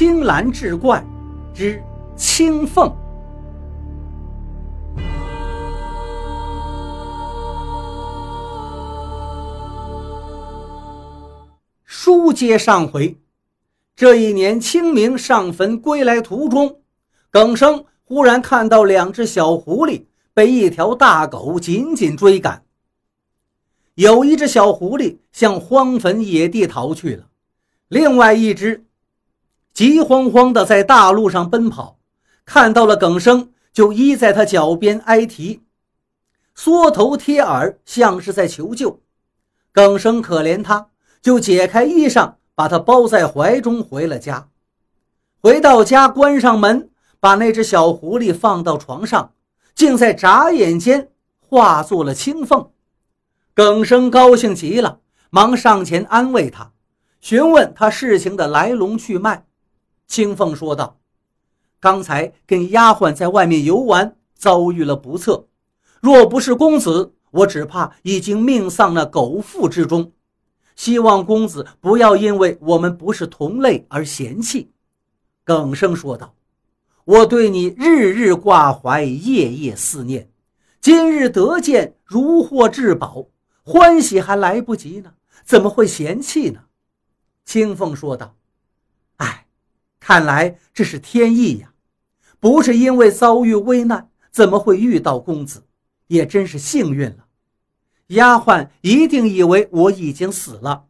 青蓝志怪之青凤。书接上回，这一年清明上坟归来途中，耿生忽然看到两只小狐狸被一条大狗紧紧追赶。有一只小狐狸向荒坟野地逃去了，另外一只急慌慌地在大路上奔跑，看到了耿生，就依在他脚边挨啼，缩头贴耳，像是在求救。耿生可怜他。就解开衣裳，把他包在怀中，回了家。回到家，关上门，把那只小狐狸放到床上，竟在眨眼间化作了青凤。耿生高兴极了，忙上前安慰他，询问他事情的来龙去脉。青凤说道：“刚才跟丫鬟在外面游玩，遭遇了不测，若不是公子，我只怕已经命丧那狗腹之中。”希望公子不要因为我们不是同类而嫌弃。”耿生说道，“我对你日日挂怀，夜夜思念，今日得见如获至宝，欢喜还来不及呢，怎么会嫌弃呢？”青凤说道，“，看来这是天意呀，不是因为遭遇危难，怎么会遇到公子？也真是幸运了。”丫鬟一定以为我已经死了，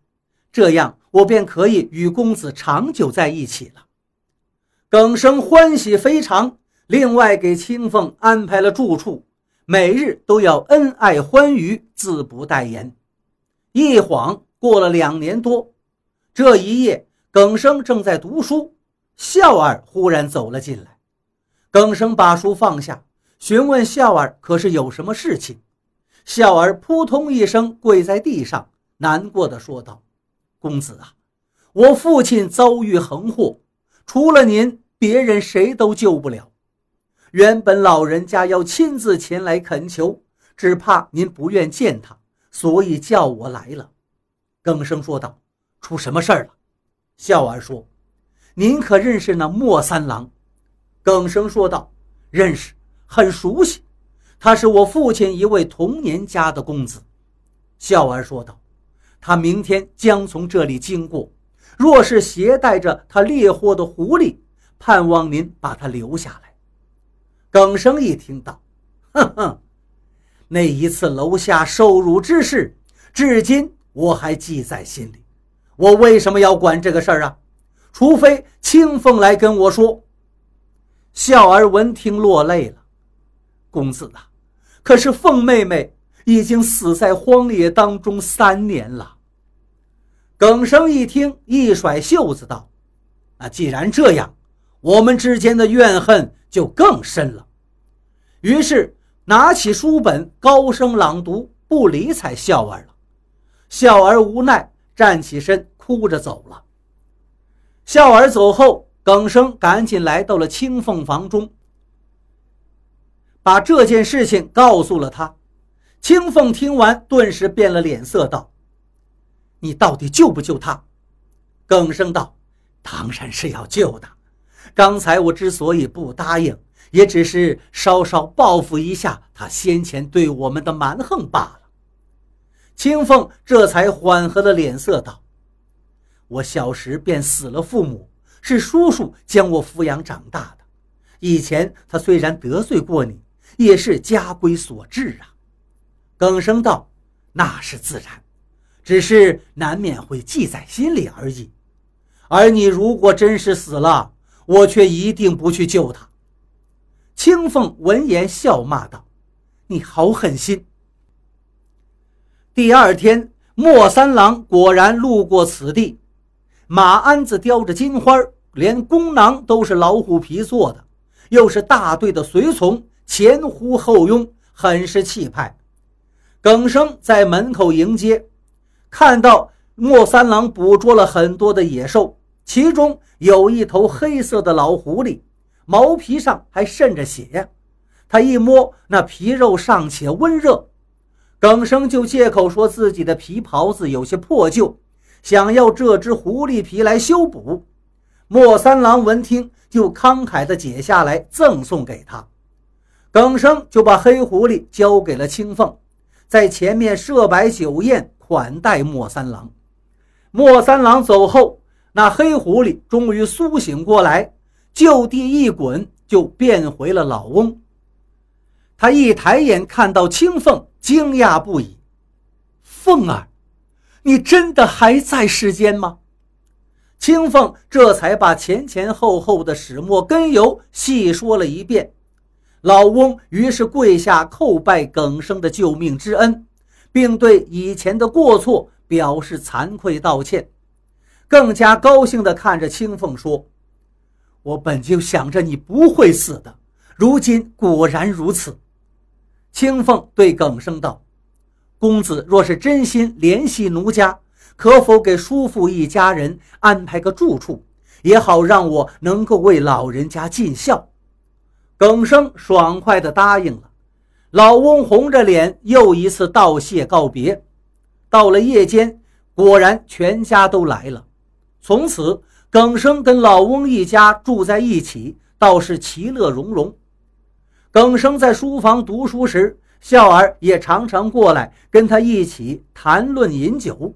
这样我便可以与公子长久在一起了。耿生欢喜非常，另外给青凤安排了住处，每日都要恩爱欢愉，自不待言。一晃过了两年多，这一夜，耿生正在读书，笑儿忽然走了进来。耿生把书放下，询问笑儿：“可是有什么事情？”笑儿扑通一声跪在地上，难过的说道：“公子啊，我父亲遭遇横祸，除了您，别人谁都救不了。原本老人家要亲自前来恳求，只怕您不愿见他，所以叫我来了。”耿生说道：“出什么事儿了？”笑儿说：“您可认识那莫三郎？”耿生说道：“认识，很熟悉。”他是我父亲一位同年家的公子，笑儿说道：“他明天将从这里经过，若是携带着他猎获的狐狸，盼望您把他留下来。”耿生一听到，哼哼，那一次楼下受辱之事，至今我还记在心里。我为什么要管这个事儿啊？除非清风来跟我说。笑儿闻听落泪了，公子啊。可是凤妹妹已经死在荒野当中三年了。耿生一听，一甩袖子道：“那既然这样，我们之间的怨恨就更深了。”于是拿起书本，高声朗读，不理睬笑儿了。笑儿无奈，站起身，哭着走了。笑儿走后，耿生赶紧来到了青凤房中。把这件事情告诉了他，青凤听完，顿时变了脸色，道：“你到底救不救他？”耿生道：“当然是要救的。刚才我之所以不答应，也只是稍稍报复一下他先前对我们的蛮横罢了。”青凤这才缓和了脸色，道：“我小时便死了父母，是叔叔将我抚养长大的。以前他虽然得罪过你。”也是家规所致啊，耿生道：“那是自然，只是难免会记在心里而已。而你如果真是死了，我却一定不去救他。”青凤闻言笑骂道：“你好狠心！”第二天，莫三郎果然路过此地，马鞍子雕着金花，连弓囊都是老虎皮做的，又是大队的随从。前呼后拥，很是气派。耿生在门口迎接，看到莫三郎捕捉了很多的野兽，其中有一头黑色的老狐狸，毛皮上还渗着血。他一摸那皮肉尚且温热，耿生就借口说自己的皮袍子有些破旧，想要这只狐狸皮来修补。莫三郎闻听，就慷慨地解下来赠送给他。耿生就把黑狐狸交给了青凤，在前面设摆酒宴款待莫三郎。莫三郎走后，那黑狐狸终于苏醒过来，就地一滚，就变回了老翁。他一抬眼看到青凤，惊讶不已：“凤儿，你真的还在世间吗？”青凤这才把前前后后的始末根由细说了一遍。老翁于是跪下叩拜耿生的救命之恩，并对以前的过错表示惭愧道歉，更加高兴地看着青凤说：“我本就想着你不会死的，如今果然如此。”青凤对耿生道：“公子若是真心怜惜奴家，可否给叔父一家人安排个住处，也好让我能够为老人家尽孝？”耿生爽快地答应了，老翁红着脸又一次道谢告别。到了夜间，果然全家都来了。从此，耿生跟老翁一家住在一起，倒是其乐融融。耿生在书房读书时，孝儿也常常过来跟他一起谈论饮酒。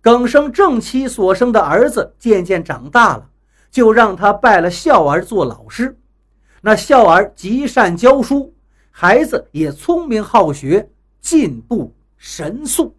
耿生正妻所生的儿子渐渐长大了，就让他拜了孝儿做老师。那孝儿极善教书，孩子也聪明好学，进步神速。